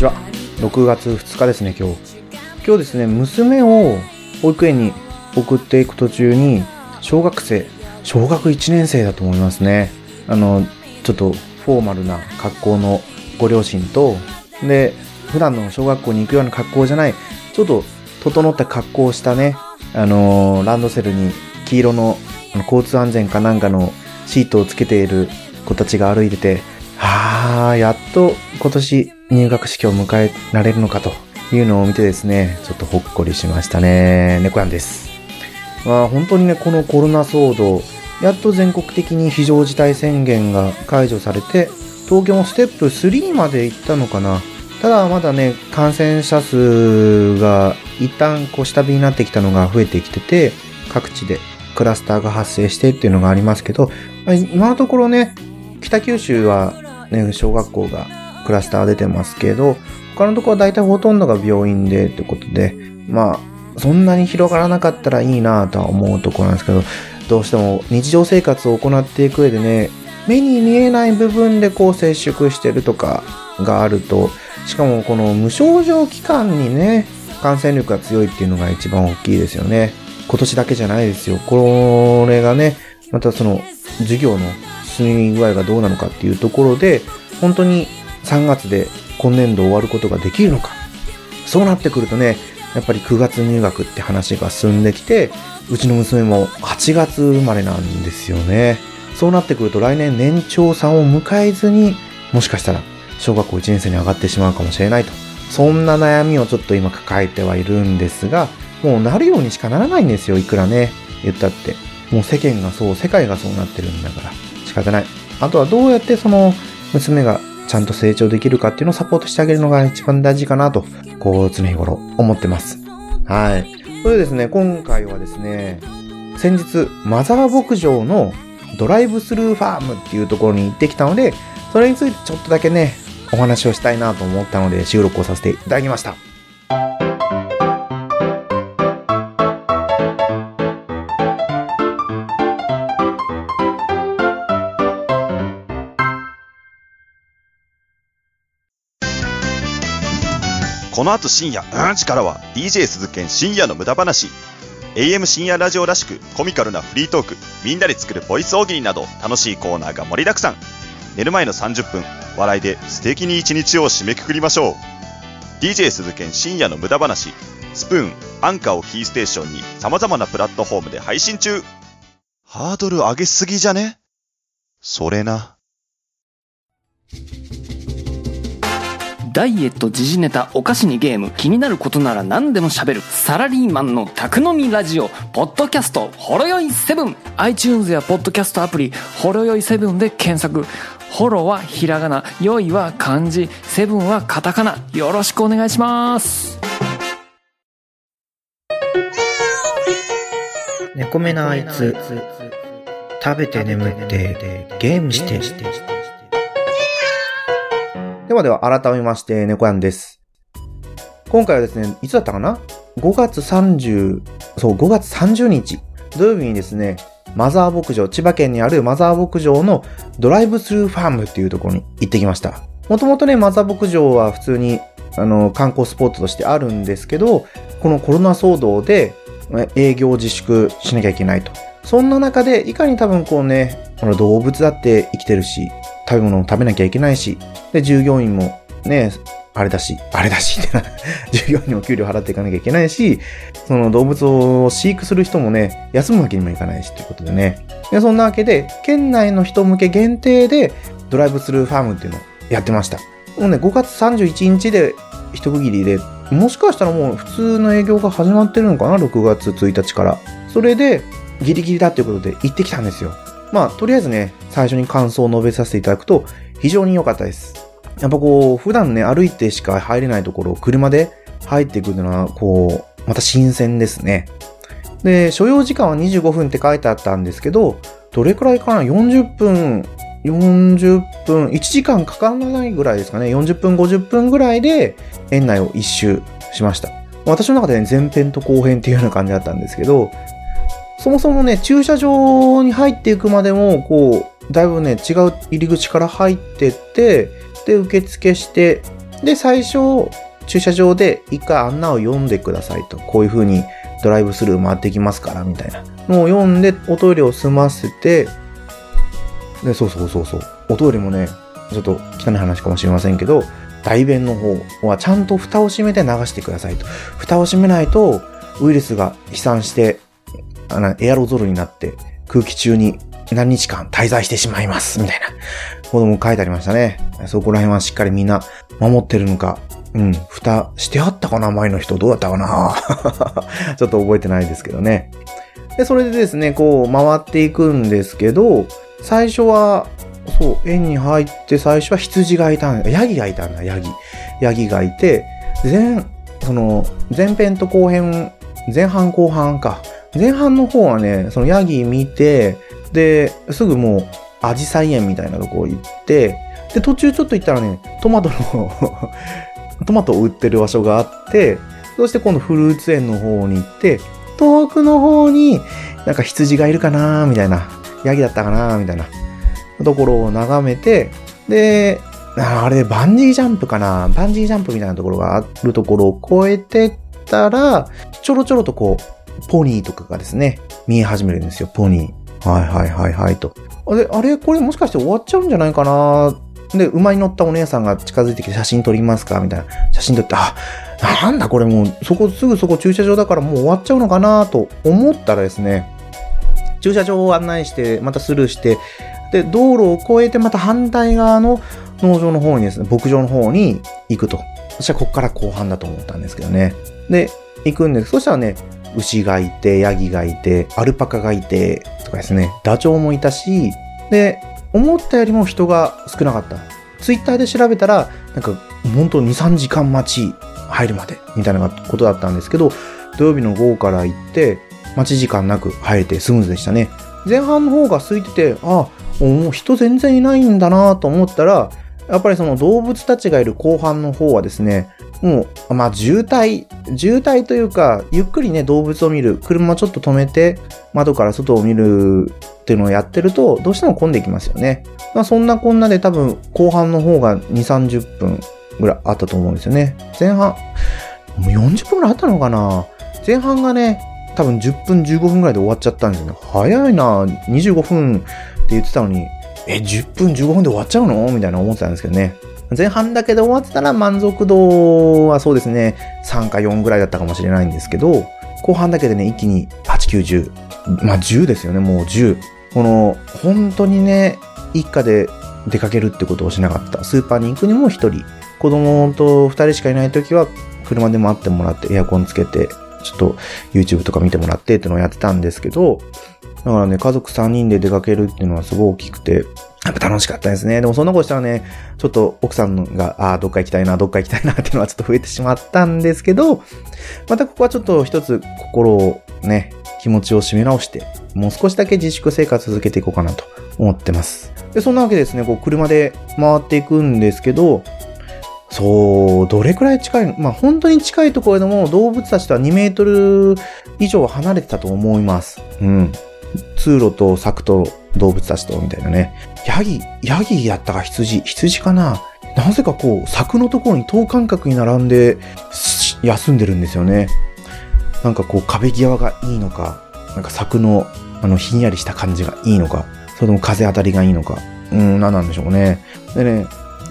ちは。6月2日ですね、今日。今日ですね、娘を保育園に送っていく途中に、小学生、小学1年生だと思いますね。あの、ちょっとフォーマルな格好のご両親と、で、普段の小学校に行くような格好じゃない、ちょっと整った格好をしたね、あのランドセルに黄色の交通安全かなんかのシートをつけている子たちが歩いてて、はあ、やっと今年入学式を迎えられるのかというのを見てですね、ちょっとほっこりしましたね。猫やんです。まあ本当にね、このコロナ騒動、やっと全国的に非常事態宣言が解除されて、東京もステップ3まで行ったのかな。ただまだね、感染者数が一旦こう下火になってきたのが増えてきてて、各地でクラスターが発生してっていうのがありますけど、今のところね、北九州はね、小学校がクラスター出てますけど、他のところは大体ほとんどが病院でってことで、まあ、そんなに広がらなかったらいいなとは思うところなんですけど、どうしても日常生活を行っていく上でね、目に見えない部分でこう接触してるとかがあると、しかもこの無症状期間にね、感染力が強いっていうのが一番大きいですよね。今年だけじゃないですよ。これがね、またその授業の進み具合がどうなのかっていうところで、本当に3月で今年度終わることができるのか。そうなってくるとね、やっぱり9月入学って話が進んできて、うちの娘も8月生まれなんですよね。そうなってくると来年年長さんを迎えずに、もしかしたら小学校1年生に上がってしまうかもしれないと。そんな悩みをちょっと今抱えてはいるんですが、もうなるようにしかならないんですよ、いくらね、言ったって。もう世間がそう、世界がそうなってるんだから、仕方ない。あとはどうやってその娘がちゃんと成長できるかっていうのをサポートしてあげるのが一番大事かなと、こう常日頃思ってます。はい。それでですね、今回はですね、先日、マザー牧場のドライブスルーファームっていうところに行ってきたので、それについてちょっとだけね、お話をしたいなと思ったので収録をさせていただきました。この後深夜、うんちからは DJ 鈴研深夜の無駄話。AM 深夜ラジオらしくコミカルなフリートーク、みんなで作るボイス大喜利など楽しいコーナーが盛りだくさん。寝る前の30分、笑いで素敵に一日を締めくくりましょう。DJ 鈴研深夜の無駄話。スプーン、アンカーをキーステーションに様々なプラットフォームで配信中。ハードル上げすぎじゃね？それな。ダイエット時事ネタお菓子にゲーム気になることなら何でも喋るサラリーマンの宅飲みラジオポッドキャストほろよい7 iTunes やポッドキャストアプリほろよい7で検索ホロはひらがなよいは漢字セブンはカタカナよろしくお願いします。猫目のあいつ食べて眠ってゲームしてではでは改めまして、猫やんです。今回はですね、いつだったかな ?5 月30、そう、5月30日、土曜日にですね、マザー牧場、千葉県にあるマザー牧場のドライブスルーファームっていうところに行ってきました。もともとね、マザー牧場は普通に、あの、観光スポットとしてあるんですけど、このコロナ騒動で営業自粛しなきゃいけないと。そんな中で、いかに多分こうね、この動物だって生きてるし、食べ物を食べなきゃいけないし、で、従業員もね、あれだし、あれだしってな、従業員にも給料払っていかなきゃいけないし、その動物を飼育する人もね、休むわけにもいかないしということでね。で、そんなわけで、県内の人向け限定で、ドライブスルーファームっていうのをやってました。もうね、5月31日で一区切りで、もしかしたらもう普通の営業が始まってるのかな、6月1日から。それで、ギリギリだっていうことで行ってきたんですよ。まあ、とりあえずね、最初に感想を述べさせていただくと、非常に良かったです。やっぱこう、普段ね、歩いてしか入れないところを車で入っていくのは、こう、また新鮮ですね。で、所要時間は25分って書いてあったんですけど、どれくらいかな ?40 分、40分、1時間かからないぐらいですかね。40分、50分ぐらいで園内を一周しました。私の中でね、前編と後編っていうような感じだったんですけど、そもそもね、駐車場に入っていくまでも、こう、だいぶね、違う入り口から入ってって、で、受付して、で、最初、駐車場で一回案内を読んでくださいと。こういう風にドライブスルー回ってきますから、みたいなのを読んで、おトイレを済ませて、で、そうそうそうそう。おトイレもね、ちょっと汚い話かもしれませんけど、大便の方はちゃんと蓋を閉めて流してくださいと。蓋を閉めないと、ウイルスが飛散して、あの、エアロゾルになって空気中に何日間滞在してしまいます、みたいな子供書いてありましたね。そこら辺はしっかりみんな守ってるのか、うん、蓋してあったかな前の人どうだったかな ちょっと覚えてないですけどね。で、それでですね、こう回っていくんですけど、最初は、そう、園に入って最初は羊がいたんだ。ヤギがいたんだ、ヤギ。ヤギがいて、前、その、前編と後編、前半後半か。前半の方はね、そのヤギ見て、で、すぐもう、アジサイ園みたいなとこ行って、で、途中ちょっと行ったらね、トマトの トマトを売ってる場所があって、そして今度フルーツ園の方に行って、遠くの方になんか羊がいるかなみたいな、ヤギだったかなみたいなところを眺めて、で、あれ、バンジージャンプかなバンジージャンプみたいなところがあるところを越えてったら、ちょろちょろとこう、ポニーとかがですね、見え始めるんですよ、ポニー。はいはいはいはいと。あれ、あれこれもしかして終わっちゃうんじゃないかな？で、馬に乗ったお姉さんが近づいてきて写真撮りますか？みたいな。写真撮って、あ、なんだこれもう、そこ、すぐそこ駐車場だからもう終わっちゃうのかなと思ったらですね、駐車場を案内して、またスルーして、で、道路を越えてまた反対側の農場の方にですね、牧場の方に行くと。そしたらここから後半だと思ったんですけどね。で、行くんです。そしたらね、牛がいて、ヤギがいて、アルパカがいて、とかですね、ダチョウもいたし、で、思ったよりも人が少なかった。ツイッターで調べたら、なんか、本当2、3時間待ち入るまで、みたいなことだったんですけど、土曜日の午後から行って、待ち時間なく入れてスムーズでしたね。前半の方が空いてて、あ、もう人全然いないんだなと思ったら、やっぱりその動物たちがいる後半の方はですね、もう、まあ渋滞、渋滞というか、ゆっくりね、動物を見る、車ちょっと止めて、窓から外を見るっていうのをやってると、どうしても混んできますよね。まあそんなこんなで多分、後半の方が2、30分ぐらいあったと思うんですよね。前半、もう40分ぐらいあったのかな前半がね、多分10分15分ぐらいで終わっちゃったんですよね。早いな25分って言ってたのに、え、10分15分で終わっちゃうの？みたいな思ってたんですけどね。前半だけで終わってたら満足度はそうですね、3か4ぐらいだったかもしれないんですけど、後半だけでね、一気に8、9、10。まあ10ですよね、もう10。この、本当にね、一家で出かけるってことをしなかった。スーパーに行くにも一人。子供と二人しかいない時は、車で待ってもらってエアコンつけて、ちょっと YouTube とか見てもらってってのをやってたんですけど、だからね、家族3人で出かけるっていうのはすごい大きくて、やっぱ楽しかったですね。でもそんなことしたらね、ちょっと奥さんが、ああ、どっか行きたいな、どっか行きたいなっていうのはちょっと増えてしまったんですけど、またここはちょっと一つ心をね、気持ちを締め直して、もう少しだけ自粛生活続けていこうかなと思ってます。で、そんなわけですね、こう車で回っていくんですけど、そう、どれくらい近いの？まあ本当に近いところでも動物たちとは2メートル以上離れてたと思います。うん。通路と柵と動物たちとみたいなね。ヤギ、ヤギやったか羊、羊かななぜかこう、柵のところに等間隔に並んで休んでるんですよね。なんかこう壁際がいいのか、なんか柵のあのひんやりした感じがいいのか、それとも風当たりがいいのか、うん、何なんでしょうね。でね、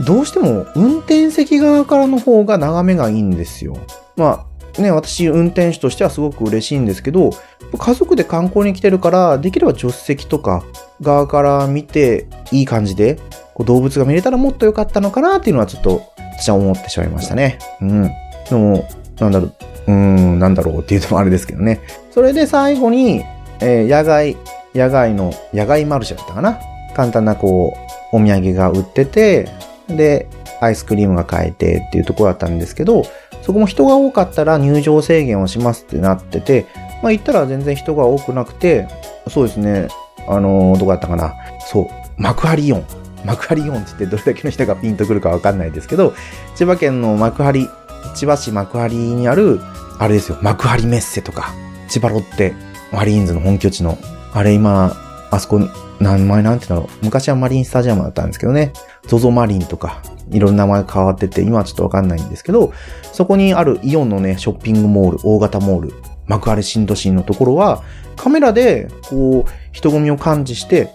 どうしても運転席側からの方が眺めがいいんですよ。まあね、私運転手としてはすごく嬉しいんですけど、家族で観光に来てるから、できれば助手席とか側から見ていい感じで、こう動物が見れたらもっと良かったのかなっていうのはちょっと私は思ってしまいましたね。うん。でも、なんだろう、うーん、なんだろうっていうのもあれですけどね。それで最後に、えー野外、野外の、野外マルシェだったかな簡単なこう、お土産が売ってて、で、アイスクリームが買えてっていうところだったんですけど、そこも人が多かったら入場制限をしますってなってて、まあ行ったら全然人が多くなくて、そうですね、あのーどこだったかな。そう、幕張イオン。幕張イオンって言ってどれだけの人がピンとくるかわかんないですけど、千葉県の幕張、千葉市幕張にある、あれですよ、幕張メッセとか、千葉ロッテ、マリーンズの本拠地の、あれ今、あそこ、名前なんて言うんだろう。昔はマリンスタジアムだったんですけどね。ゾゾマリンとか、いろんな名前変わってて、今はちょっとわかんないんですけど、そこにあるイオンのね、ショッピングモール、大型モール、幕張新都心のところは、カメラで、こう、人混みを感知して、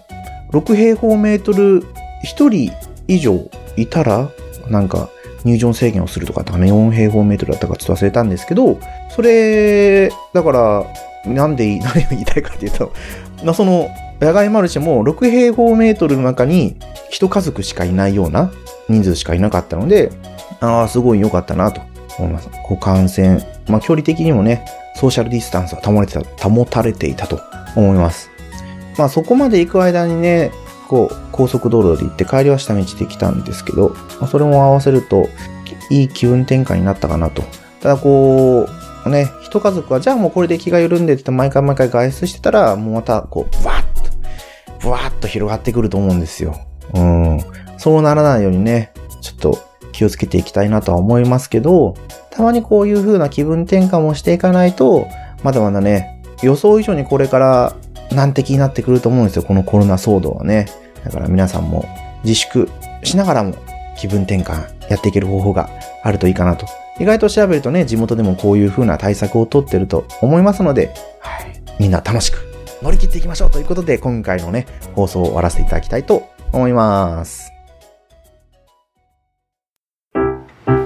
6平方メートル1人以上いたら、なんか、入場制限をするとかって、4平方メートルだったかちょっと忘れたんですけど、それ、だから、なんでいい、何を言いたいかっていうと、なその、野外マルシェも6平方メートルの中に一家族しかいないような人数しかいなかったので、ああ、すごい良かったなと思います。こう感染、まあ距離的にもね、ソーシャルディスタンスは保れてた、保たれていたと思います。まあそこまで行く間にね、こう、高速道路で行って帰りは下道で来たんですけど、まあ、それも合わせると、いい気分転換になったかなと。ただこう、ね、一家族は、じゃあもうこれで気が緩んでって毎回毎回外出してたら、もうまた、こう、ブワッと、ブワッと広がってくると思うんですよ。うん。そうならないようにね、ちょっと気をつけていきたいなとは思いますけど、たまにこういう風な気分転換もしていかないと、まだまだね、予想以上にこれから難敵になってくると思うんですよ、このコロナ騒動はね。だから皆さんも自粛しながらも気分転換やっていける方法があるといいかなと。意外と調べるとね、地元でもこういう風な対策をとってると思いますので、はい。みんな楽しく乗り切っていきましょうということで、今回のね、放送を終わらせていただきたいと思います。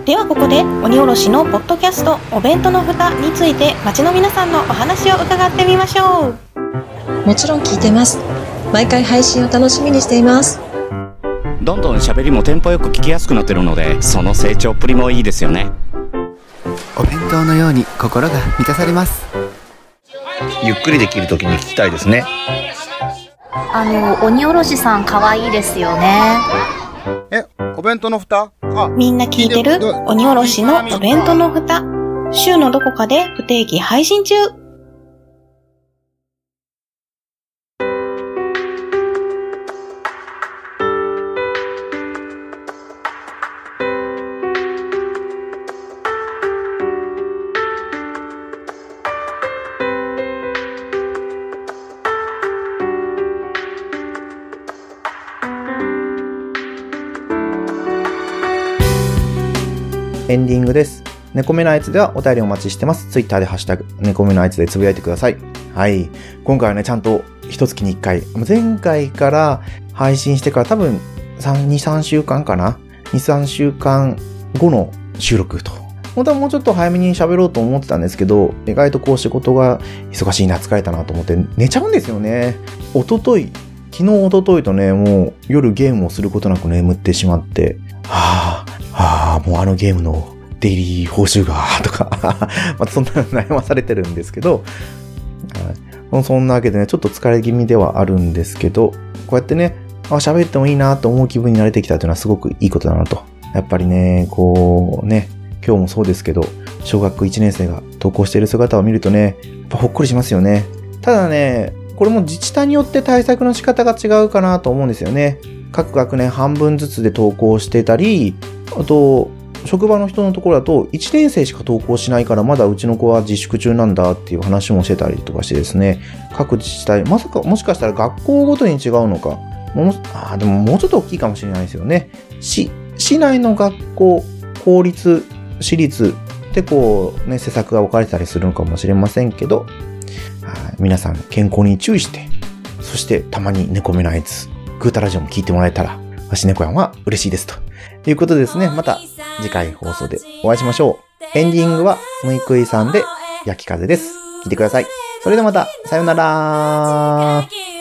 ではここで鬼おろしのポッドキャストお弁当の蓋について町の皆さんのお話を伺ってみましょうもちろん聞いてます。毎回配信を楽しみにしています。どんどん喋りもテンポよく聞きやすくなってるのでその成長っぷりもいいですよねお弁当のように心が満たされますゆっくりできる時に聞きたいですね。あの、鬼おろしさん可愛いですよね。えお弁当の蓋？あみんな聞いてる鬼おろしのお弁当の蓋週のどこかで不定期配信中エンディングです。猫目のあいつではお便りお待ちしてます。ツイッターでハッシュタグ、猫目のあいつでつぶやいてください。はい。今回はね、ちゃんと一月に一回、前回から配信してから多分3、2、3週間かな ?2、3週間後の収録と。本当はもうちょっと早めに喋ろうと思ってたんですけど、意外とこう仕事が忙しいな、疲れたなと思って寝ちゃうんですよね。一昨日昨日、一昨日とね、もう夜ゲームをすることなく眠ってしまって、はぁ、はぁ、もうあのゲームのデイリー報酬が、とか、またそんな悩まされてるんですけど、はい、そんなわけでね、ちょっと疲れ気味ではあるんですけど、こうやってね、あ、喋ってもいいなと思う気分になれてきたというのはすごくいいことだなと。やっぱりね、こうね、今日もそうですけど、小学1年生が登校している姿を見るとね、やっぱほっこりしますよね。ただね、これも自治体によって対策の仕方が違うかなと思うんですよね。各学年半分ずつで登校してたり、あと、職場の人のところだと、1年生しか登校しないから、まだうちの子は自粛中なんだっていう話もしてたりとかしてですね、各自治体、まさか、もしかしたら学校ごとに違うのか、もうあでももうちょっと大きいかもしれないですよね。市、市内の学校、公立、私立ってこう、ね、施策が分かれたりするのかもしれませんけど、は皆さん健康に注意して、そしてたまに猫目のあいつ、グータラジオも聞いてもらえたら、わし猫やんは嬉しいですと。いうことでですね、また次回放送でお会いしましょう。エンディングはむいくいさんで焼き風です。聞いてください。それではまた、さようなら。